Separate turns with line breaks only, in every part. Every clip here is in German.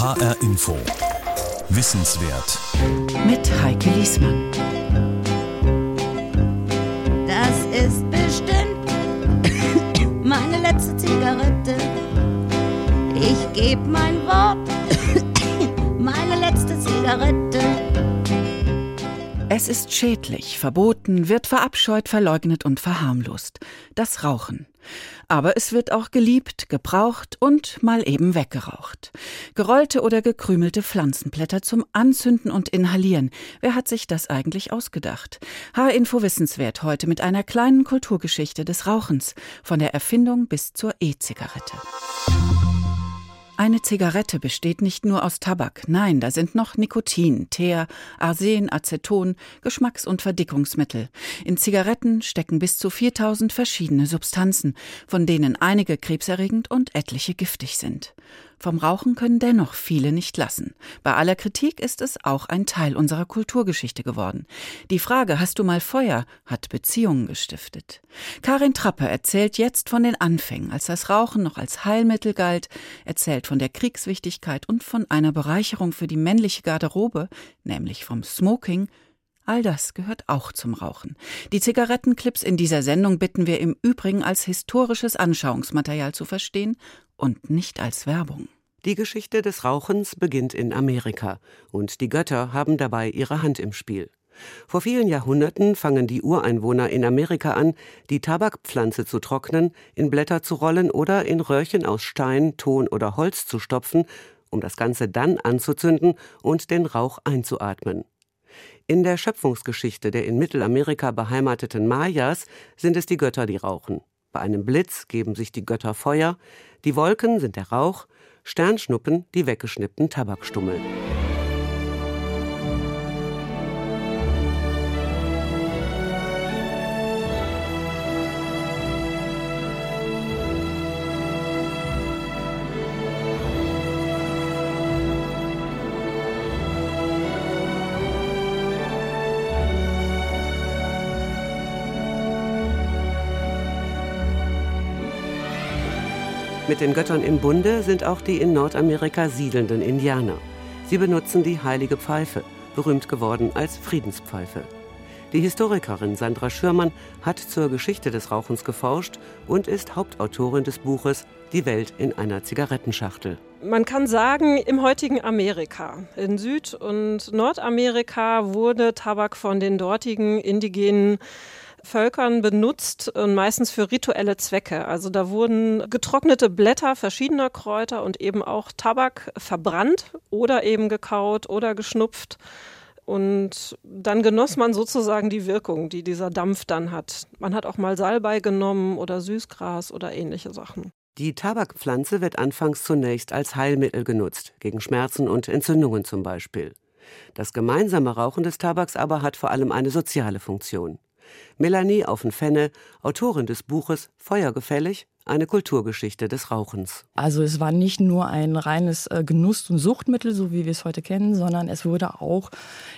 HR Info. Wissenswert.
Mit Heike Liesmann.
Das ist bestimmt meine letzte Zigarette. Ich geb mein Wort. Meine letzte Zigarette.
Es ist schädlich, verboten, wird verabscheut, verleugnet und verharmlost. Das Rauchen. Aber es wird auch geliebt, gebraucht und mal eben weggeraucht. Gerollte oder gekrümelte Pflanzenblätter zum Anzünden und Inhalieren. Wer hat sich das eigentlich ausgedacht? H-Info Wissenswert heute mit einer kleinen Kulturgeschichte des Rauchens. Von der Erfindung bis zur E-Zigarette. Eine Zigarette besteht nicht nur aus Tabak, nein, da sind noch Nikotin, Teer, Arsen, Aceton, Geschmacks- und Verdickungsmittel. In Zigaretten stecken bis zu 4000 verschiedene Substanzen, von denen einige krebserregend und etliche giftig sind. Vom Rauchen können dennoch viele nicht lassen. Bei aller Kritik ist es auch ein Teil unserer Kulturgeschichte geworden. Die Frage, hast du mal Feuer, hat Beziehungen gestiftet. Karin Trappe erzählt jetzt von den Anfängen, als das Rauchen noch als Heilmittel galt, erzählt von der Kriegswichtigkeit und von einer Bereicherung für die männliche Garderobe, nämlich vom Smoking, All das gehört auch zum Rauchen. Die Zigarettenclips in dieser Sendung bitten wir im Übrigen als historisches Anschauungsmaterial zu verstehen und nicht als Werbung.
Die Geschichte des Rauchens beginnt in Amerika und die Götter haben dabei ihre Hand im Spiel. Vor vielen Jahrhunderten fangen die Ureinwohner in Amerika an, die Tabakpflanze zu trocknen, in Blätter zu rollen oder in Röhrchen aus Stein, Ton oder Holz zu stopfen, um das Ganze dann anzuzünden und den Rauch einzuatmen. In der Schöpfungsgeschichte der in Mittelamerika beheimateten Mayas sind es die Götter, die rauchen. Bei einem Blitz geben sich die Götter Feuer, die Wolken sind der Rauch, Sternschnuppen die weggeschnippten Tabakstummel. Mit den Göttern im Bunde sind auch die in Nordamerika siedelnden Indianer. Sie benutzen die heilige Pfeife, berühmt geworden als Friedenspfeife. Die Historikerin Sandra Schürmann hat zur Geschichte des Rauchens geforscht und ist Hauptautorin des Buches Die Welt in einer Zigarettenschachtel.
Man kann sagen, im heutigen Amerika, in Süd- und Nordamerika wurde Tabak von den dortigen indigenen Völkern benutzt und meistens für rituelle Zwecke. Also da wurden getrocknete Blätter verschiedener Kräuter und eben auch Tabak verbrannt oder eben gekaut oder geschnupft. Und dann genoss man sozusagen die Wirkung, die dieser Dampf dann hat. Man hat auch mal Salbei genommen oder Süßgras oder ähnliche Sachen.
Die Tabakpflanze wird anfangs zunächst als Heilmittel genutzt, gegen Schmerzen und Entzündungen zum Beispiel. Das gemeinsame Rauchen des Tabaks aber hat vor allem eine soziale Funktion. Melanie Auffenfenne, Autorin des Buches Feuergefällig, eine Kulturgeschichte des Rauchens.
Also es war nicht nur ein reines äh, Genuss- und Suchtmittel, so wie wir es heute kennen, sondern es wurde auch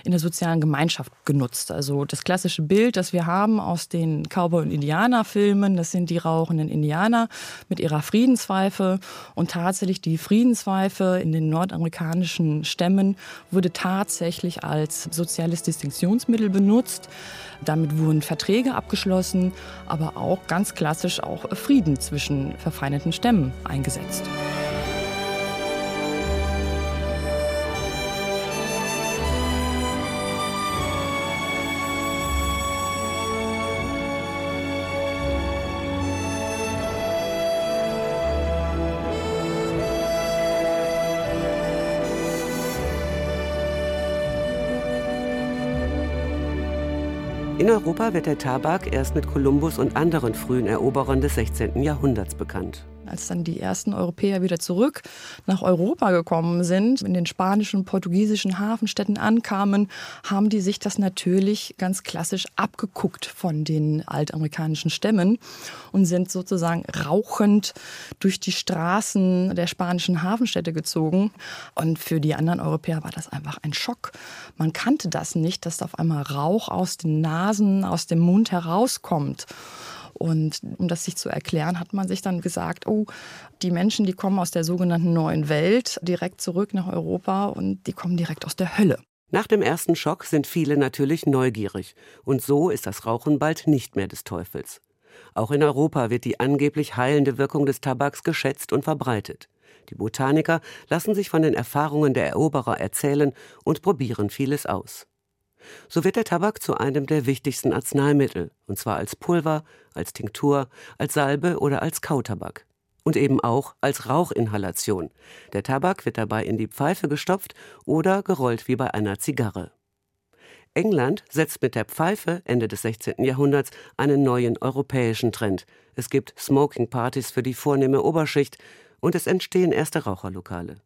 in der sozialen Gemeinschaft genutzt. Also das klassische Bild, das wir haben aus den Cowboy- und Indianerfilmen, das sind die rauchenden Indianer mit ihrer Friedenspfeife. Und tatsächlich die Friedenspfeife in den nordamerikanischen Stämmen wurde tatsächlich als soziales Distinktionsmittel benutzt. Damit wurden Verträge abgeschlossen, aber auch ganz klassisch auch Frieden zwischen verfeindeten Stämmen eingesetzt.
In Europa wird der Tabak erst mit Kolumbus und anderen frühen Eroberern des 16. Jahrhunderts bekannt.
Als dann die ersten Europäer wieder zurück nach Europa gekommen sind, in den spanischen portugiesischen Hafenstädten ankamen, haben die sich das natürlich ganz klassisch abgeguckt von den altamerikanischen Stämmen und sind sozusagen rauchend durch die Straßen der spanischen Hafenstädte gezogen. Und für die anderen Europäer war das einfach ein Schock. Man kannte das nicht, dass auf einmal Rauch aus den Nasen, aus dem Mund herauskommt. Und um das sich zu erklären, hat man sich dann gesagt, oh, die Menschen, die kommen aus der sogenannten neuen Welt direkt zurück nach Europa und die kommen direkt aus der Hölle.
Nach dem ersten Schock sind viele natürlich neugierig. Und so ist das Rauchen bald nicht mehr des Teufels. Auch in Europa wird die angeblich heilende Wirkung des Tabaks geschätzt und verbreitet. Die Botaniker lassen sich von den Erfahrungen der Eroberer erzählen und probieren vieles aus. So wird der Tabak zu einem der wichtigsten Arzneimittel, und zwar als Pulver, als Tinktur, als Salbe oder als Kautabak und eben auch als Rauchinhalation. Der Tabak wird dabei in die Pfeife gestopft oder gerollt wie bei einer Zigarre. England setzt mit der Pfeife Ende des 16. Jahrhunderts einen neuen europäischen Trend. Es gibt Smoking-Partys für die vornehme Oberschicht und es entstehen erste Raucherlokale.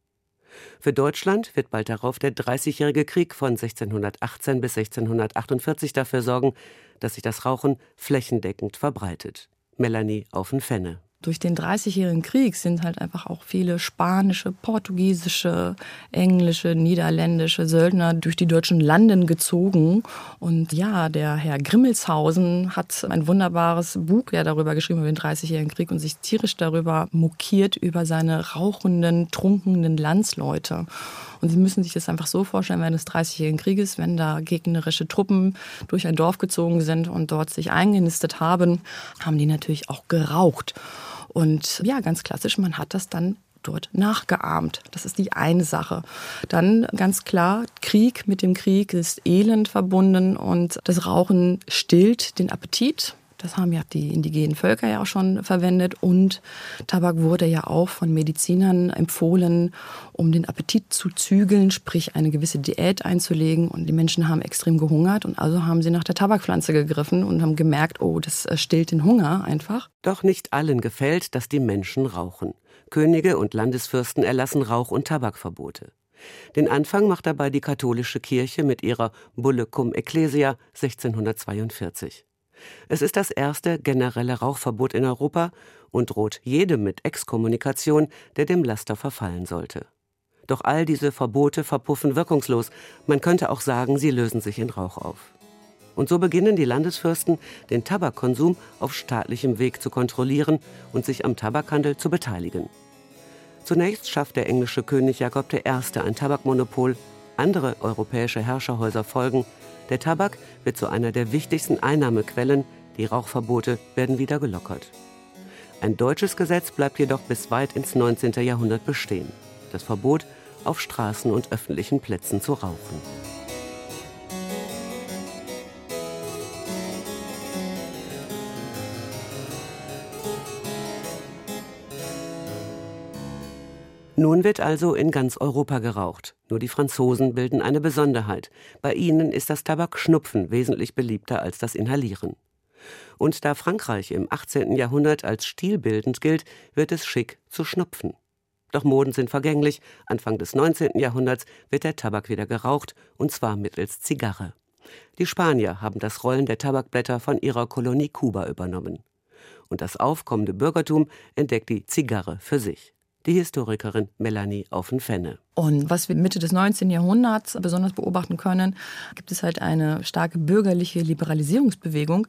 Für Deutschland wird bald darauf der Dreißigjährige Krieg von 1618 bis 1648 dafür sorgen, dass sich das Rauchen flächendeckend verbreitet. Melanie Aufen-Fenne
durch den Dreißigjährigen Krieg sind halt einfach auch viele spanische, portugiesische, englische, niederländische Söldner durch die deutschen Landen gezogen. Und ja, der Herr Grimmelshausen hat ein wunderbares Buch ja darüber geschrieben, über den Dreißigjährigen Krieg und sich tierisch darüber mokiert, über seine rauchenden, trunkenen Landsleute. Und Sie müssen sich das einfach so vorstellen, während des Dreißigjährigen Krieges, wenn da gegnerische Truppen durch ein Dorf gezogen sind und dort sich eingenistet haben, haben die natürlich auch geraucht. Und ja, ganz klassisch, man hat das dann dort nachgeahmt. Das ist die eine Sache. Dann ganz klar, Krieg mit dem Krieg ist Elend verbunden und das Rauchen stillt den Appetit. Das haben ja die indigenen Völker ja auch schon verwendet. Und Tabak wurde ja auch von Medizinern empfohlen, um den Appetit zu zügeln, sprich eine gewisse Diät einzulegen. Und die Menschen haben extrem gehungert und also haben sie nach der Tabakpflanze gegriffen und haben gemerkt, oh, das äh, stillt den Hunger einfach.
Doch nicht allen gefällt, dass die Menschen rauchen. Könige und Landesfürsten erlassen Rauch- und Tabakverbote. Den Anfang macht dabei die katholische Kirche mit ihrer Bulle cum Ecclesia 1642. Es ist das erste generelle Rauchverbot in Europa und droht jedem mit Exkommunikation, der dem Laster verfallen sollte. Doch all diese Verbote verpuffen wirkungslos. Man könnte auch sagen, sie lösen sich in Rauch auf. Und so beginnen die Landesfürsten, den Tabakkonsum auf staatlichem Weg zu kontrollieren und sich am Tabakhandel zu beteiligen. Zunächst schafft der englische König Jakob I. ein Tabakmonopol, andere europäische Herrscherhäuser folgen, der Tabak wird zu einer der wichtigsten Einnahmequellen, die Rauchverbote werden wieder gelockert. Ein deutsches Gesetz bleibt jedoch bis weit ins 19. Jahrhundert bestehen. Das Verbot, auf Straßen und öffentlichen Plätzen zu rauchen. Nun wird also in ganz Europa geraucht. Nur die Franzosen bilden eine Besonderheit. Bei ihnen ist das Tabakschnupfen wesentlich beliebter als das Inhalieren. Und da Frankreich im 18. Jahrhundert als stilbildend gilt, wird es schick zu schnupfen. Doch Moden sind vergänglich. Anfang des 19. Jahrhunderts wird der Tabak wieder geraucht, und zwar mittels Zigarre. Die Spanier haben das Rollen der Tabakblätter von ihrer Kolonie Kuba übernommen. Und das aufkommende Bürgertum entdeckt die Zigarre für sich die Historikerin Melanie Aufen-Fenne.
Und was wir Mitte des 19. Jahrhunderts besonders beobachten können, gibt es halt eine starke bürgerliche Liberalisierungsbewegung,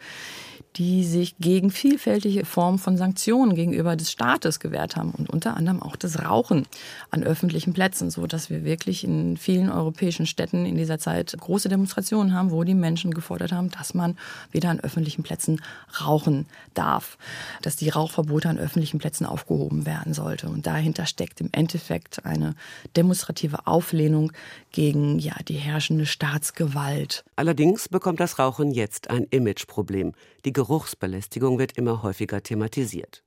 die sich gegen vielfältige Formen von Sanktionen gegenüber des Staates gewehrt haben und unter anderem auch das Rauchen an öffentlichen Plätzen, so dass wir wirklich in vielen europäischen Städten in dieser Zeit große Demonstrationen haben, wo die Menschen gefordert haben, dass man wieder an öffentlichen Plätzen rauchen darf, dass die Rauchverbote an öffentlichen Plätzen aufgehoben werden sollte und dahinter steckt im Endeffekt eine demonstrative Auflehnung gegen ja die herrschende Staatsgewalt.
Allerdings bekommt das Rauchen jetzt ein Imageproblem. Die Geruchsbelästigung wird immer häufiger thematisiert.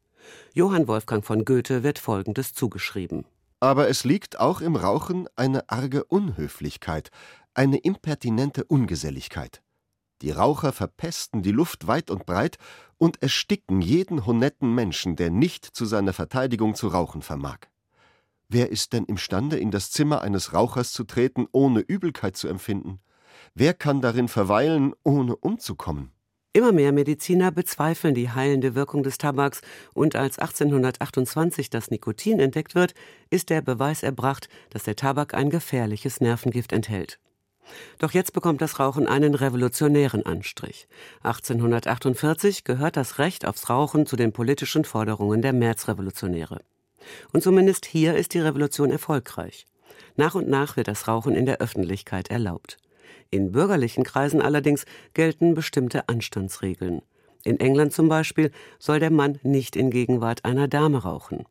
Johann Wolfgang von Goethe wird Folgendes zugeschrieben.
Aber es liegt auch im Rauchen eine arge Unhöflichkeit, eine impertinente Ungeselligkeit. Die Raucher verpesten die Luft weit und breit und ersticken jeden honetten Menschen, der nicht zu seiner Verteidigung zu rauchen vermag. Wer ist denn imstande, in das Zimmer eines Rauchers zu treten, ohne Übelkeit zu empfinden? Wer kann darin verweilen, ohne umzukommen?
Immer mehr Mediziner bezweifeln die heilende Wirkung des Tabaks und als 1828 das Nikotin entdeckt wird, ist der Beweis erbracht, dass der Tabak ein gefährliches Nervengift enthält. Doch jetzt bekommt das Rauchen einen revolutionären Anstrich. 1848 gehört das Recht aufs Rauchen zu den politischen Forderungen der Märzrevolutionäre. Und zumindest hier ist die Revolution erfolgreich. Nach und nach wird das Rauchen in der Öffentlichkeit erlaubt. In bürgerlichen Kreisen allerdings gelten bestimmte Anstandsregeln. In England zum Beispiel soll der Mann nicht in Gegenwart einer Dame rauchen.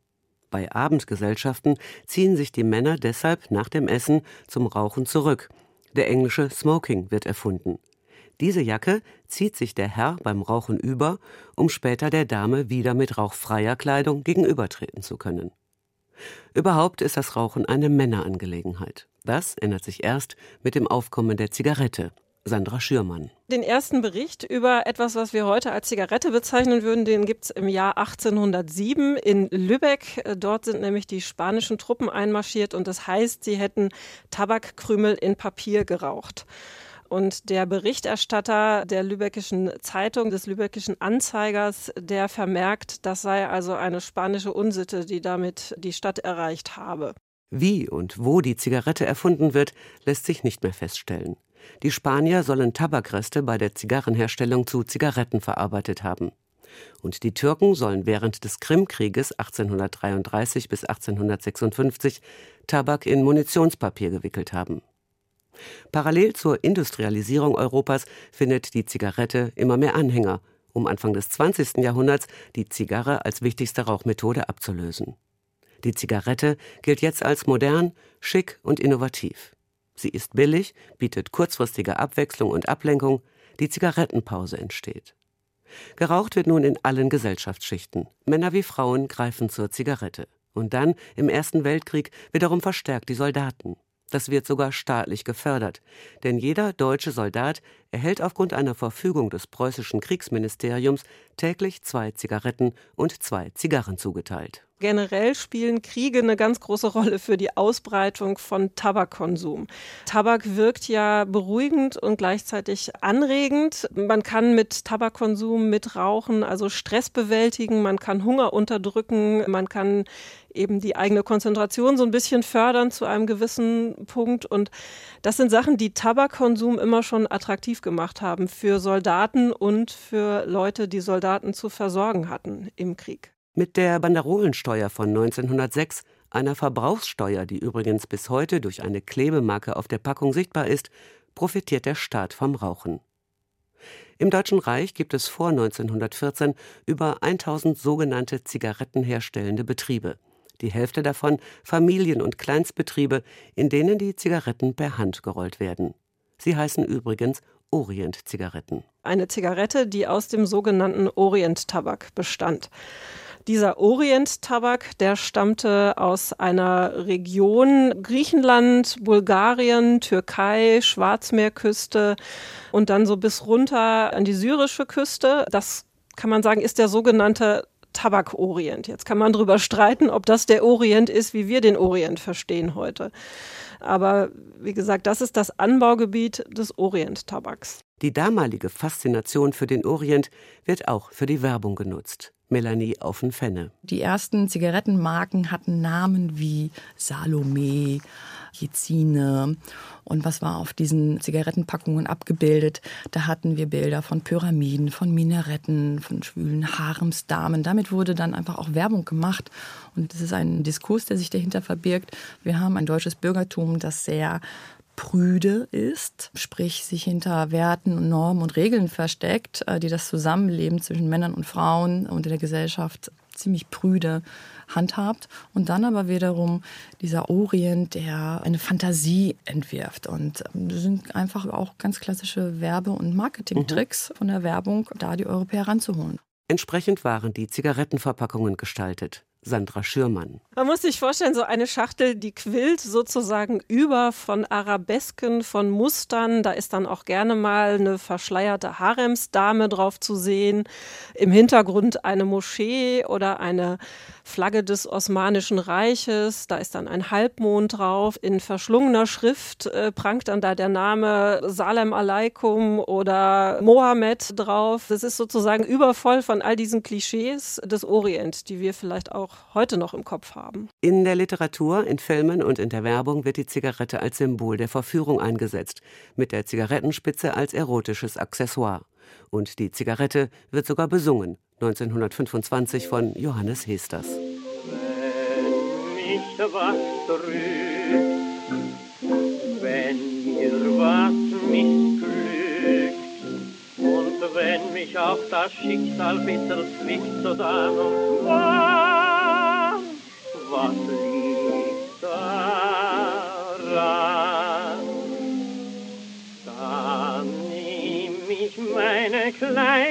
Bei Abendgesellschaften ziehen sich die Männer deshalb nach dem Essen zum Rauchen zurück. Der englische Smoking wird erfunden. Diese Jacke zieht sich der Herr beim Rauchen über, um später der Dame wieder mit rauchfreier Kleidung gegenübertreten zu können. Überhaupt ist das Rauchen eine Männerangelegenheit. Das ändert sich erst mit dem Aufkommen der Zigarette. Sandra Schürmann.
Den ersten Bericht über etwas, was wir heute als Zigarette bezeichnen würden, den gibt es im Jahr 1807 in Lübeck. Dort sind nämlich die spanischen Truppen einmarschiert und das heißt, sie hätten Tabakkrümel in Papier geraucht. Und der Berichterstatter der Lübeckischen Zeitung, des Lübeckischen Anzeigers, der vermerkt, das sei also eine spanische Unsitte, die damit die Stadt erreicht habe.
Wie und wo die Zigarette erfunden wird, lässt sich nicht mehr feststellen. Die Spanier sollen Tabakreste bei der Zigarrenherstellung zu Zigaretten verarbeitet haben. Und die Türken sollen während des Krimkrieges 1833 bis 1856 Tabak in Munitionspapier gewickelt haben. Parallel zur Industrialisierung Europas findet die Zigarette immer mehr Anhänger, um Anfang des 20. Jahrhunderts die Zigarre als wichtigste Rauchmethode abzulösen. Die Zigarette gilt jetzt als modern, schick und innovativ. Sie ist billig, bietet kurzfristige Abwechslung und Ablenkung, die Zigarettenpause entsteht. Geraucht wird nun in allen Gesellschaftsschichten. Männer wie Frauen greifen zur Zigarette. Und dann, im Ersten Weltkrieg, wiederum verstärkt die Soldaten. Das wird sogar staatlich gefördert. Denn jeder deutsche Soldat erhält aufgrund einer Verfügung des preußischen Kriegsministeriums täglich zwei Zigaretten und zwei Zigarren zugeteilt.
Generell spielen Kriege eine ganz große Rolle für die Ausbreitung von Tabakkonsum. Tabak wirkt ja beruhigend und gleichzeitig anregend. Man kann mit Tabakkonsum, mit Rauchen, also Stress bewältigen, man kann Hunger unterdrücken, man kann eben die eigene Konzentration so ein bisschen fördern zu einem gewissen Punkt. Und das sind Sachen, die Tabakkonsum immer schon attraktiv gemacht haben für Soldaten und für Leute, die Soldaten zu versorgen hatten im Krieg.
Mit der Banderolensteuer von 1906, einer Verbrauchssteuer, die übrigens bis heute durch eine Klebemarke auf der Packung sichtbar ist, profitiert der Staat vom Rauchen. Im Deutschen Reich gibt es vor 1914 über 1000 sogenannte zigarettenherstellende Betriebe. Die Hälfte davon Familien- und Kleinstbetriebe, in denen die Zigaretten per Hand gerollt werden. Sie heißen übrigens Orient-Zigaretten.
Eine Zigarette, die aus dem sogenannten Orient-Tabak bestand. Dieser Orient-Tabak, der stammte aus einer Region Griechenland, Bulgarien, Türkei, Schwarzmeerküste und dann so bis runter an die syrische Küste. Das kann man sagen, ist der sogenannte Tabak-Orient. Jetzt kann man darüber streiten, ob das der Orient ist, wie wir den Orient verstehen heute. Aber wie gesagt, das ist das Anbaugebiet des Orient-Tabaks.
Die damalige Faszination für den Orient wird auch für die Werbung genutzt. Melanie Auffenfenne.
Die ersten Zigarettenmarken hatten Namen wie Salome, Jezine. Und was war auf diesen Zigarettenpackungen abgebildet? Da hatten wir Bilder von Pyramiden, von Minaretten, von schwülen Haremsdamen. Damit wurde dann einfach auch Werbung gemacht. Und das ist ein Diskurs, der sich dahinter verbirgt. Wir haben ein deutsches Bürgertum, das sehr prüde ist, sprich sich hinter Werten und Normen und Regeln versteckt, äh, die das Zusammenleben zwischen Männern und Frauen und in der Gesellschaft ziemlich prüde handhabt. Und dann aber wiederum dieser Orient, der eine Fantasie entwirft. Und ähm, das sind einfach auch ganz klassische Werbe- und Marketingtricks mhm. von der Werbung, da die Europäer ranzuholen.
Entsprechend waren die Zigarettenverpackungen gestaltet. Sandra Schürmann.
Man muss sich vorstellen, so eine Schachtel, die quillt sozusagen über von Arabesken, von Mustern. Da ist dann auch gerne mal eine verschleierte Haremsdame drauf zu sehen. Im Hintergrund eine Moschee oder eine Flagge des Osmanischen Reiches. Da ist dann ein Halbmond drauf. In verschlungener Schrift äh, prangt dann da der Name Salem Aleikum oder Mohammed drauf. Das ist sozusagen übervoll von all diesen Klischees des Orient, die wir vielleicht auch heute noch im Kopf haben.
In der Literatur, in Filmen und in der Werbung wird die Zigarette als Symbol der Verführung eingesetzt, mit der Zigarettenspitze als erotisches Accessoire. Und die Zigarette wird sogar besungen, 1925 von Johannes Hesters.
Mich was trügt, wenn mir was missglückt und wenn mich auch das Schicksal bitter zwickt, so dann und wann, was liegt daran? Dann nehm ich meine kleine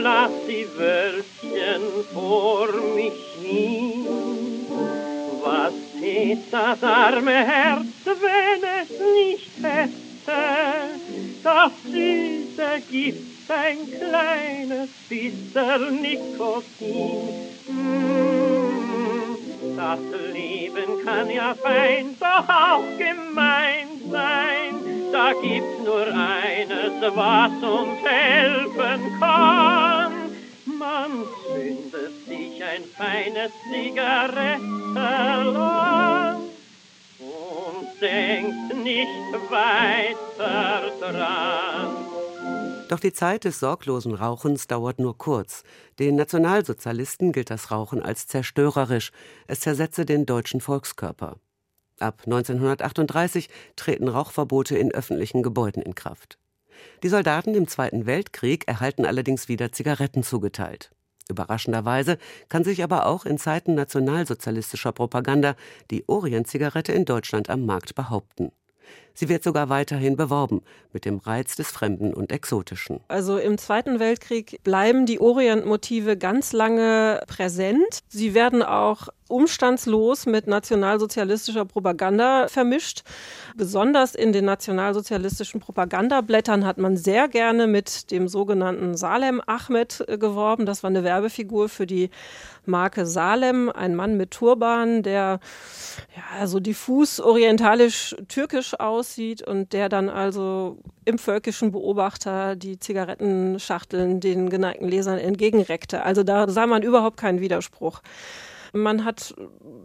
blass die Wölkchen vor mich hin. Was tät das arme Herz, wenn es nicht hätte, das süße Gift, ein kleines bisschen Nikotin. Mm, das Leben kann ja fein, doch auch gemein. Da gibt's nur eines, was uns helfen kann. Man zündet sich ein feines Zigarettenland und denkt nicht weiter dran.
Doch die Zeit des sorglosen Rauchens dauert nur kurz. Den Nationalsozialisten gilt das Rauchen als zerstörerisch. Es zersetze den deutschen Volkskörper. Ab 1938 treten Rauchverbote in öffentlichen Gebäuden in Kraft. Die Soldaten im Zweiten Weltkrieg erhalten allerdings wieder Zigaretten zugeteilt. Überraschenderweise kann sich aber auch in Zeiten nationalsozialistischer Propaganda die Orientzigarette in Deutschland am Markt behaupten. Sie wird sogar weiterhin beworben mit dem Reiz des Fremden und Exotischen.
Also im Zweiten Weltkrieg bleiben die Orientmotive ganz lange präsent. Sie werden auch umstandslos mit nationalsozialistischer Propaganda vermischt. Besonders in den nationalsozialistischen Propagandablättern hat man sehr gerne mit dem sogenannten Salem Ahmed äh, geworben. Das war eine Werbefigur für die Marke Salem, ein Mann mit Turban, der ja so diffus orientalisch-türkisch aussieht und der dann also im völkischen Beobachter die Zigarettenschachteln den geneigten Lesern entgegenreckte. Also da sah man überhaupt keinen Widerspruch. Man hat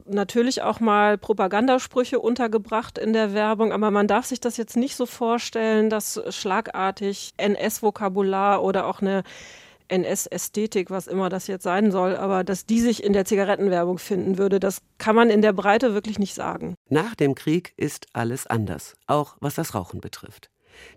natürlich auch mal Propagandasprüche untergebracht in der Werbung, aber man darf sich das jetzt nicht so vorstellen, dass schlagartig NS-Vokabular oder auch eine NS-Ästhetik, was immer das jetzt sein soll, aber dass die sich in der Zigarettenwerbung finden würde, das kann man in der Breite wirklich nicht sagen.
Nach dem Krieg ist alles anders, auch was das Rauchen betrifft.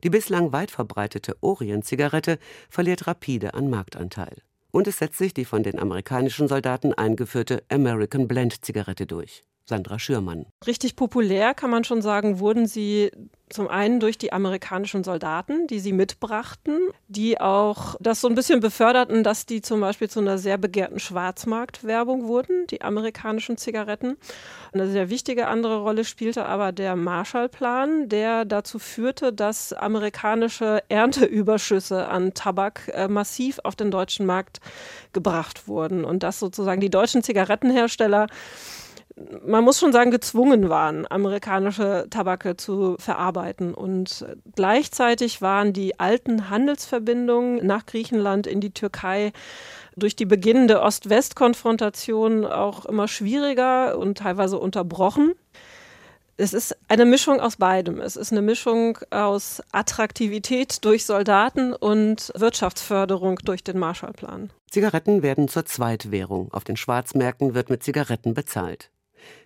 Die bislang weit verbreitete Orient-Zigarette verliert rapide an Marktanteil und es setzt sich die von den amerikanischen Soldaten eingeführte American Blend Zigarette durch. Sandra Schürmann.
Richtig populär kann man schon sagen, wurden sie zum einen durch die amerikanischen Soldaten, die sie mitbrachten, die auch das so ein bisschen beförderten, dass die zum Beispiel zu einer sehr begehrten Schwarzmarktwerbung wurden, die amerikanischen Zigaretten. Eine sehr wichtige andere Rolle spielte aber der Marshallplan, der dazu führte, dass amerikanische Ernteüberschüsse an Tabak äh, massiv auf den deutschen Markt gebracht wurden und dass sozusagen die deutschen Zigarettenhersteller man muss schon sagen, gezwungen waren, amerikanische Tabake zu verarbeiten. Und gleichzeitig waren die alten Handelsverbindungen nach Griechenland in die Türkei durch die beginnende Ost-West-Konfrontation auch immer schwieriger und teilweise unterbrochen. Es ist eine Mischung aus beidem. Es ist eine Mischung aus Attraktivität durch Soldaten und Wirtschaftsförderung durch den Marshallplan.
Zigaretten werden zur Zweitwährung. Auf den Schwarzmärkten wird mit Zigaretten bezahlt.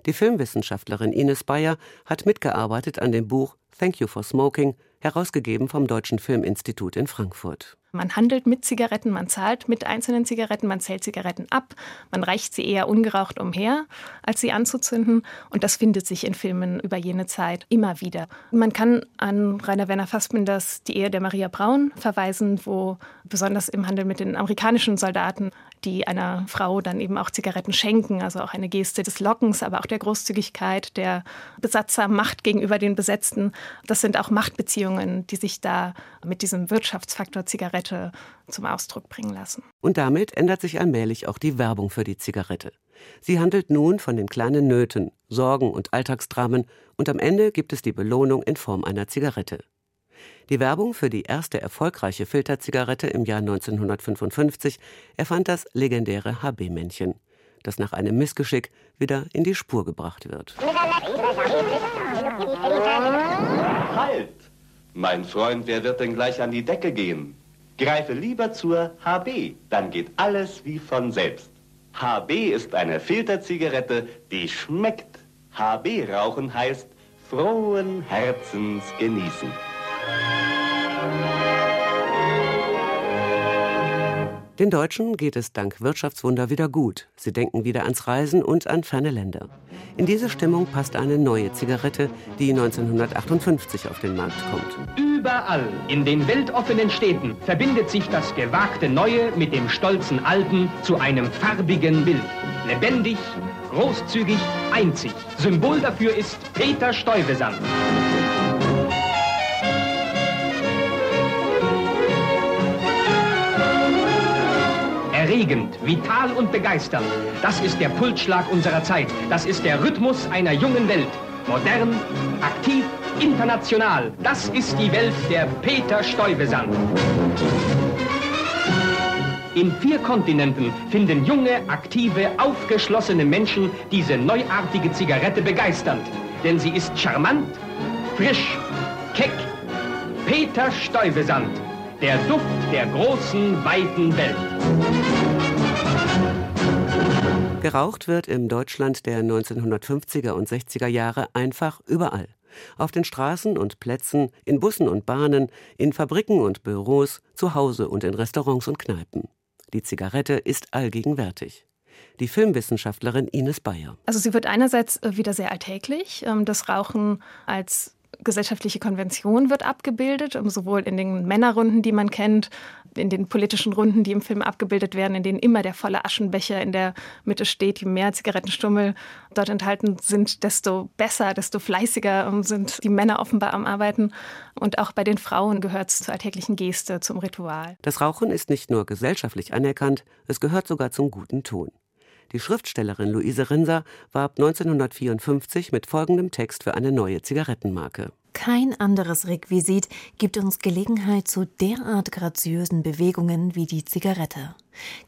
Die Filmwissenschaftlerin Ines Bayer hat mitgearbeitet an dem Buch Thank You for Smoking, herausgegeben vom Deutschen Filminstitut in Frankfurt.
Man handelt mit Zigaretten, man zahlt mit einzelnen Zigaretten, man zählt Zigaretten ab, man reicht sie eher ungeraucht umher, als sie anzuzünden. Und das findet sich in Filmen über jene Zeit immer wieder. Man kann an Rainer Werner Fassbinders Die Ehe der Maria Braun verweisen, wo besonders im Handel mit den amerikanischen Soldaten die einer Frau dann eben auch Zigaretten schenken, also auch eine Geste des Lockens, aber auch der Großzügigkeit, der Besatzermacht gegenüber den Besetzten. Das sind auch Machtbeziehungen, die sich da mit diesem Wirtschaftsfaktor Zigarette zum Ausdruck bringen lassen.
Und damit ändert sich allmählich auch die Werbung für die Zigarette. Sie handelt nun von den kleinen Nöten, Sorgen und Alltagsdramen und am Ende gibt es die Belohnung in Form einer Zigarette. Die Werbung für die erste erfolgreiche Filterzigarette im Jahr 1955 erfand das legendäre HB-Männchen, das nach einem Missgeschick wieder in die Spur gebracht wird.
Halt! Mein Freund, wer wird denn gleich an die Decke gehen? Greife lieber zur HB, dann geht alles wie von selbst. HB ist eine Filterzigarette, die schmeckt. HB rauchen heißt frohen Herzens genießen.
Den Deutschen geht es dank Wirtschaftswunder wieder gut. Sie denken wieder ans Reisen und an ferne Länder. In diese Stimmung passt eine neue Zigarette, die 1958 auf den Markt kommt.
Überall in den weltoffenen Städten verbindet sich das gewagte Neue mit dem stolzen Alten zu einem farbigen Bild. Lebendig, großzügig, einzig. Symbol dafür ist Peter Stuyvesant. Erregend, vital und begeisternd. Das ist der Pulsschlag unserer Zeit. Das ist der Rhythmus einer jungen Welt. Modern, aktiv, international. Das ist die Welt der Peter Stuyvesant. In vier Kontinenten finden junge, aktive, aufgeschlossene Menschen diese neuartige Zigarette begeisternd. Denn sie ist charmant, frisch, keck. Peter Stuyvesant, der Duft der großen, weiten Welt.
Geraucht wird im Deutschland der 1950er und 60er Jahre einfach überall. Auf den Straßen und Plätzen, in Bussen und Bahnen, in Fabriken und Büros, zu Hause und in Restaurants und Kneipen. Die Zigarette ist allgegenwärtig. Die Filmwissenschaftlerin Ines Bayer.
Also sie wird einerseits äh, wieder sehr alltäglich. Ähm, das Rauchen als gesellschaftliche Konvention wird abgebildet, ähm, sowohl in den Männerrunden, die man kennt, in den politischen Runden, die im Film abgebildet werden, in denen immer der volle Aschenbecher in der Mitte steht, je mehr Zigarettenstummel dort enthalten sind, desto besser, desto fleißiger ähm, sind die Männer offenbar am Arbeiten. Und auch bei den Frauen gehört es zur alltäglichen Geste, zum Ritual.
Das Rauchen ist nicht nur gesellschaftlich anerkannt, es gehört sogar zum guten Ton. Die Schriftstellerin Luise Rinser warb 1954 mit folgendem Text für eine neue Zigarettenmarke.
Kein anderes Requisit gibt uns Gelegenheit zu derart graziösen Bewegungen wie die Zigarette.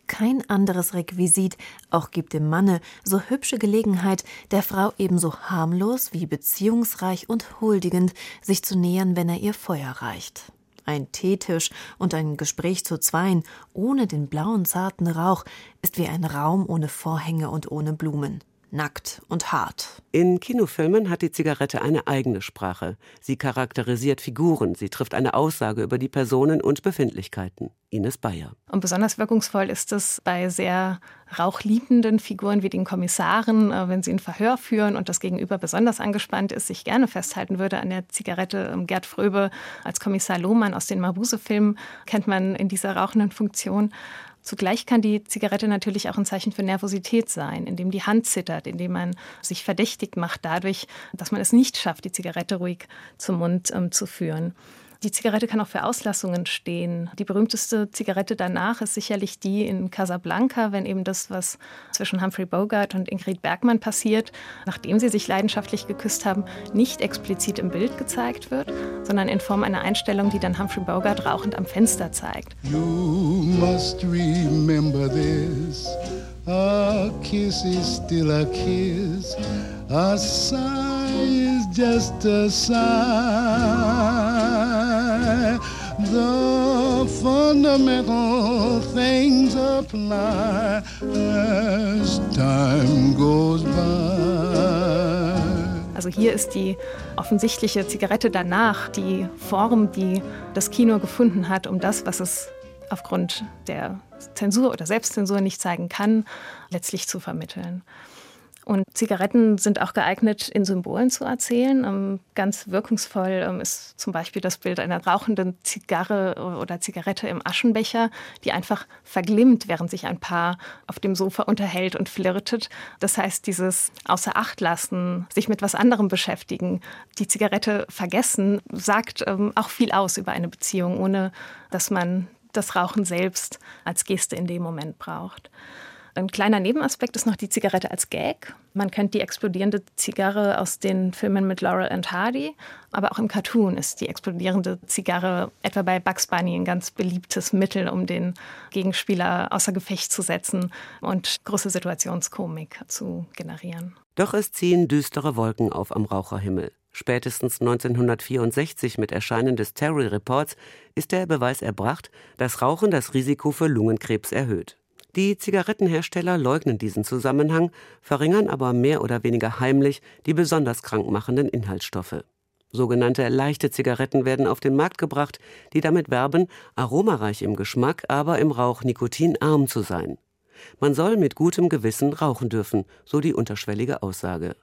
Kein anderes Requisit auch gibt dem Manne so hübsche Gelegenheit, der Frau ebenso harmlos wie beziehungsreich und huldigend sich zu nähern, wenn er ihr Feuer reicht. Ein Teetisch und ein Gespräch zu zweien, ohne den blauen zarten Rauch, ist wie ein Raum ohne Vorhänge und ohne Blumen nackt und hart.
In Kinofilmen hat die Zigarette eine eigene Sprache. Sie charakterisiert Figuren, sie trifft eine Aussage über die Personen und Befindlichkeiten. Ines Bayer.
Und besonders wirkungsvoll ist es bei sehr rauchliebenden Figuren wie den Kommissaren, äh, wenn sie ein Verhör führen und das Gegenüber besonders angespannt ist, sich gerne festhalten würde an der Zigarette. Ähm, Gerd Fröbe als Kommissar Lohmann aus den Mabuse-Filmen kennt man in dieser rauchenden Funktion. Zugleich kann die Zigarette natürlich auch ein Zeichen für Nervosität sein, indem die Hand zittert, indem man sich verdächtig macht dadurch, dass man es nicht schafft, die Zigarette ruhig zum Mund ähm, zu führen. Die Zigarette kann auch für Auslassungen stehen. Die berühmteste Zigarette danach ist sicherlich die in Casablanca, wenn eben das, was zwischen Humphrey Bogart und Ingrid Bergmann passiert, nachdem sie sich leidenschaftlich geküsst haben, nicht explizit im Bild gezeigt wird, sondern in Form einer Einstellung, die dann Humphrey Bogart rauchend am Fenster zeigt. You must remember this. A kiss is still a kiss. A sigh is just a sigh the fundamental things apply as time goes by. Also hier ist die offensichtliche Zigarette danach die Form, die das Kino gefunden hat, um das, was es aufgrund der Zensur oder Selbstzensur nicht zeigen kann, letztlich zu vermitteln. Und Zigaretten sind auch geeignet, in Symbolen zu erzählen. Ähm, ganz wirkungsvoll ähm, ist zum Beispiel das Bild einer rauchenden Zigarre oder Zigarette im Aschenbecher, die einfach verglimmt, während sich ein Paar auf dem Sofa unterhält und flirtet. Das heißt, dieses Außer Acht lassen, sich mit was anderem beschäftigen, die Zigarette vergessen, sagt ähm, auch viel aus über eine Beziehung, ohne dass man das Rauchen selbst als Geste in dem Moment braucht. Ein kleiner Nebenaspekt ist noch die Zigarette als Gag. Man kennt die explodierende Zigarre aus den Filmen mit Laurel and Hardy, aber auch im Cartoon ist die explodierende Zigarre etwa bei Bugs Bunny ein ganz beliebtes Mittel, um den Gegenspieler außer Gefecht zu setzen und große Situationskomik zu generieren.
Doch es ziehen düstere Wolken auf am Raucherhimmel. Spätestens 1964 mit Erscheinen des Terry Reports ist der Beweis erbracht, dass Rauchen das Risiko für Lungenkrebs erhöht. Die Zigarettenhersteller leugnen diesen Zusammenhang, verringern aber mehr oder weniger heimlich die besonders krankmachenden Inhaltsstoffe. Sogenannte leichte Zigaretten werden auf den Markt gebracht, die damit werben, aromareich im Geschmack, aber im Rauch nikotinarm zu sein. Man soll mit gutem Gewissen rauchen dürfen, so die unterschwellige Aussage.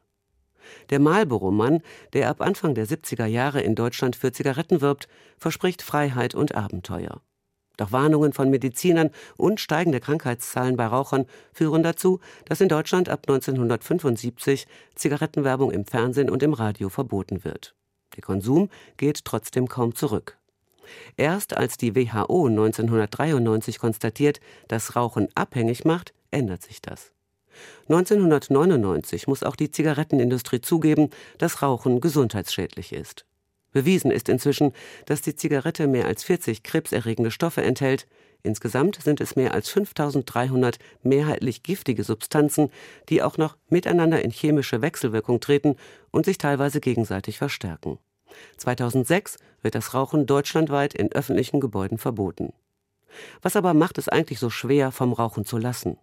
Der Marlboro-Mann, der ab Anfang der 70er Jahre in Deutschland für Zigaretten wirbt, verspricht Freiheit und Abenteuer. Doch Warnungen von Medizinern und steigende Krankheitszahlen bei Rauchern führen dazu, dass in Deutschland ab 1975 Zigarettenwerbung im Fernsehen und im Radio verboten wird. Der Konsum geht trotzdem kaum zurück. Erst als die WHO 1993 konstatiert, dass Rauchen abhängig macht, ändert sich das. 1999 muss auch die Zigarettenindustrie zugeben, dass Rauchen gesundheitsschädlich ist. Bewiesen ist inzwischen, dass die Zigarette mehr als 40 krebserregende Stoffe enthält. Insgesamt sind es mehr als 5300 mehrheitlich giftige Substanzen, die auch noch miteinander in chemische Wechselwirkung treten und sich teilweise gegenseitig verstärken. 2006 wird das Rauchen deutschlandweit in öffentlichen Gebäuden verboten. Was aber macht es eigentlich so schwer, vom Rauchen zu lassen?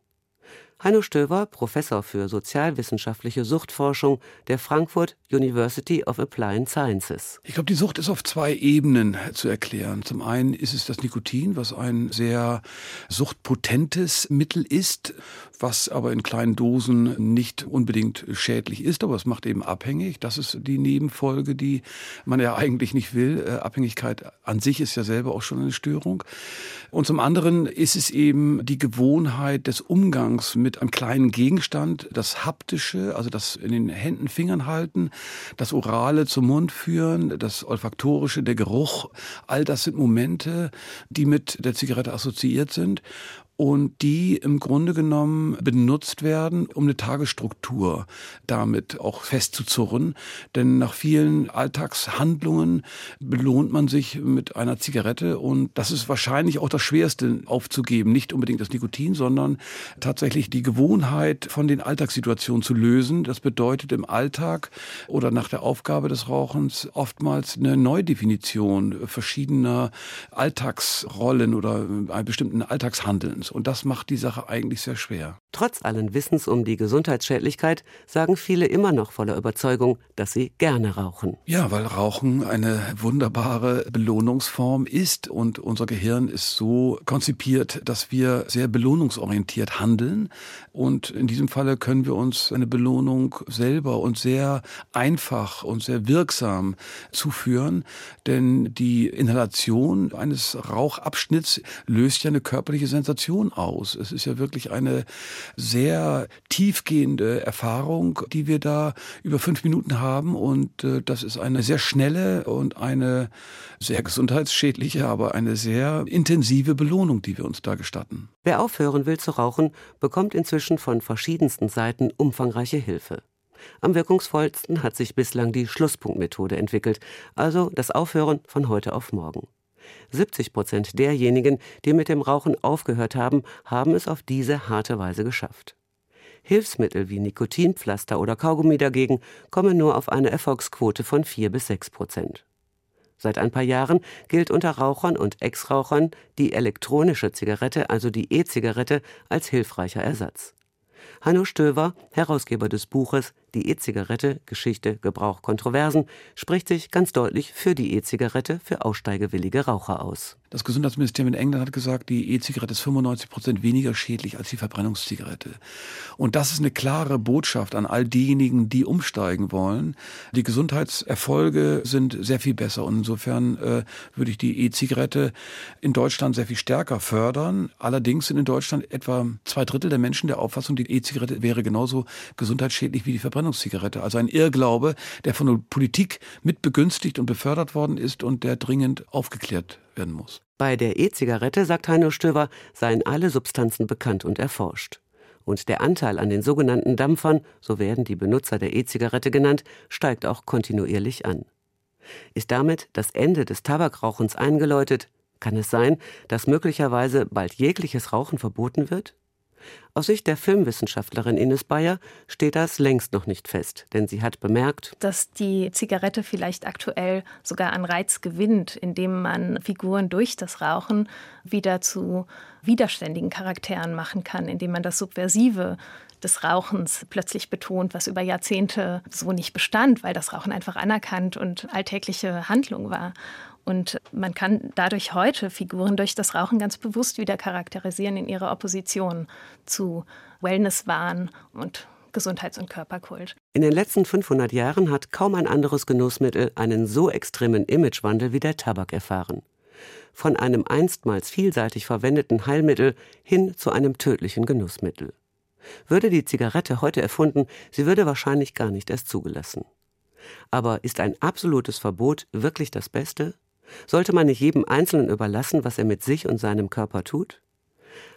Heino Stöver, Professor für sozialwissenschaftliche Suchtforschung der Frankfurt University of Applied Sciences.
Ich glaube, die Sucht ist auf zwei Ebenen zu erklären. Zum einen ist es das Nikotin, was ein sehr suchtpotentes Mittel ist, was aber in kleinen Dosen nicht unbedingt schädlich ist, aber es macht eben abhängig. Das ist die Nebenfolge, die man ja eigentlich nicht will. Äh, Abhängigkeit an sich ist ja selber auch schon eine Störung. Und zum anderen ist es eben die Gewohnheit des Umgangs mit mit einem kleinen Gegenstand, das haptische, also das in den Händen, Fingern halten, das orale zum Mund führen, das olfaktorische, der Geruch, all das sind Momente, die mit der Zigarette assoziiert sind und die im Grunde genommen benutzt werden, um eine Tagesstruktur damit auch festzuzurren. Denn nach vielen Alltagshandlungen belohnt man sich mit einer Zigarette und das ist wahrscheinlich auch das Schwerste aufzugeben. Nicht unbedingt das Nikotin, sondern tatsächlich die Gewohnheit von den Alltagssituationen zu lösen. Das bedeutet im Alltag oder nach der Aufgabe des Rauchens oftmals eine Neudefinition verschiedener Alltagsrollen oder bestimmten Alltagshandelns. Lebens. Und das macht die Sache eigentlich sehr schwer.
Trotz allen Wissens um die Gesundheitsschädlichkeit sagen viele immer noch voller Überzeugung, dass sie gerne rauchen.
Ja, weil Rauchen eine wunderbare Belohnungsform ist und unser Gehirn ist so konzipiert, dass wir sehr belohnungsorientiert handeln. Und in diesem Falle können wir uns eine Belohnung selber und sehr einfach und sehr wirksam zuführen, denn die Inhalation eines Rauchabschnitts löst ja eine körperliche Sensation Meditation aus. Es ist ja wirklich eine sehr tiefgehende Erfahrung, die wir da über fünf Minuten haben. Und äh, das ist eine sehr schnelle und eine sehr gesundheitsschädliche, aber eine sehr intensive Belohnung, die wir uns da gestatten.
Wer aufhören will zu rauchen, bekommt inzwischen von verschiedensten Seiten umfangreiche Hilfe. Am wirkungsvollsten hat sich bislang die Schlusspunktmethode entwickelt, also das Aufhören von heute auf morgen. 70 Prozent derjenigen, die mit dem Rauchen aufgehört haben, haben es auf diese harte Weise geschafft. Hilfsmittel wie Nikotinpflaster oder Kaugummi dagegen kommen nur auf eine Erfolgsquote von 4 bis 6 Prozent. Seit ein paar Jahren gilt unter Rauchern und Ex-Rauchern die elektronische Zigarette, also die E-Zigarette, als hilfreicher Ersatz. Hanno Stöver, Herausgeber des Buches die E-Zigarette, Geschichte, Gebrauch, Kontroversen, spricht sich ganz deutlich für die E-Zigarette für aussteigewillige Raucher aus.
Das Gesundheitsministerium in England hat gesagt, die E-Zigarette ist 95 Prozent weniger schädlich als die Verbrennungszigarette. Und das ist eine klare Botschaft an all diejenigen, die umsteigen wollen. Die Gesundheitserfolge sind sehr viel besser. Und insofern äh, würde ich die E-Zigarette in Deutschland sehr viel stärker fördern. Allerdings sind in Deutschland etwa zwei Drittel der Menschen der Auffassung, die E-Zigarette wäre genauso gesundheitsschädlich wie die Verbrennungszigarette. Also ein Irrglaube, der von der Politik mit begünstigt und befördert worden ist und der dringend aufgeklärt werden muss.
Bei der E-Zigarette, sagt Heino Stöver, seien alle Substanzen bekannt und erforscht. Und der Anteil an den sogenannten Dampfern, so werden die Benutzer der E-Zigarette genannt, steigt auch kontinuierlich an. Ist damit das Ende des Tabakrauchens eingeläutet? Kann es sein, dass möglicherweise bald jegliches Rauchen verboten wird? Aus Sicht der Filmwissenschaftlerin Ines Bayer steht das längst noch nicht fest, denn sie hat bemerkt,
dass die Zigarette vielleicht aktuell sogar an Reiz gewinnt, indem man Figuren durch das Rauchen wieder zu widerständigen Charakteren machen kann, indem man das Subversive des Rauchens plötzlich betont, was über Jahrzehnte so nicht bestand, weil das Rauchen einfach anerkannt und alltägliche Handlung war. Und man kann dadurch heute Figuren durch das Rauchen ganz bewusst wieder charakterisieren in ihrer Opposition zu Wellnesswahn und Gesundheits- und Körperkult.
In den letzten 500 Jahren hat kaum ein anderes Genussmittel einen so extremen Imagewandel wie der Tabak erfahren. Von einem einstmals vielseitig verwendeten Heilmittel hin zu einem tödlichen Genussmittel. Würde die Zigarette heute erfunden, sie würde wahrscheinlich gar nicht erst zugelassen. Aber ist ein absolutes Verbot wirklich das Beste? Sollte man nicht jedem Einzelnen überlassen, was er mit sich und seinem Körper tut?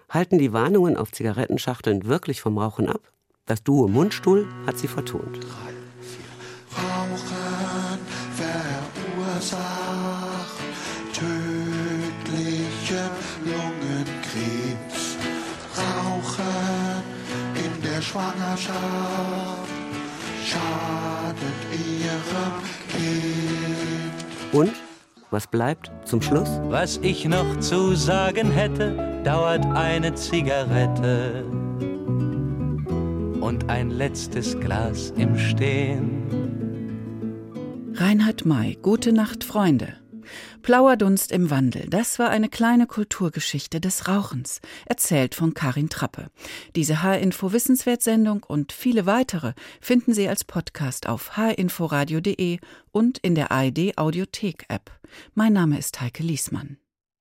Halten die Warnungen auf Zigarettenschachteln wirklich vom Rauchen ab? Das Duo Mundstuhl hat sie vertont.
Rauchen verursacht tödlichen Lungenkrebs. Rauchen in der Schwangerschaft schadet ihrem Kind.
Und was bleibt zum Schluss?
Was ich noch zu sagen hätte, dauert eine Zigarette und ein letztes Glas im Stehen.
Reinhard May, Gute Nacht, Freunde. Plauerdunst im Wandel, das war eine kleine Kulturgeschichte des Rauchens, erzählt von Karin Trappe. Diese H-Info Wissenswertsendung und viele weitere finden Sie als Podcast auf hinforadio.de und in der ARD Audiothek App. Mein Name ist Heike Liesmann.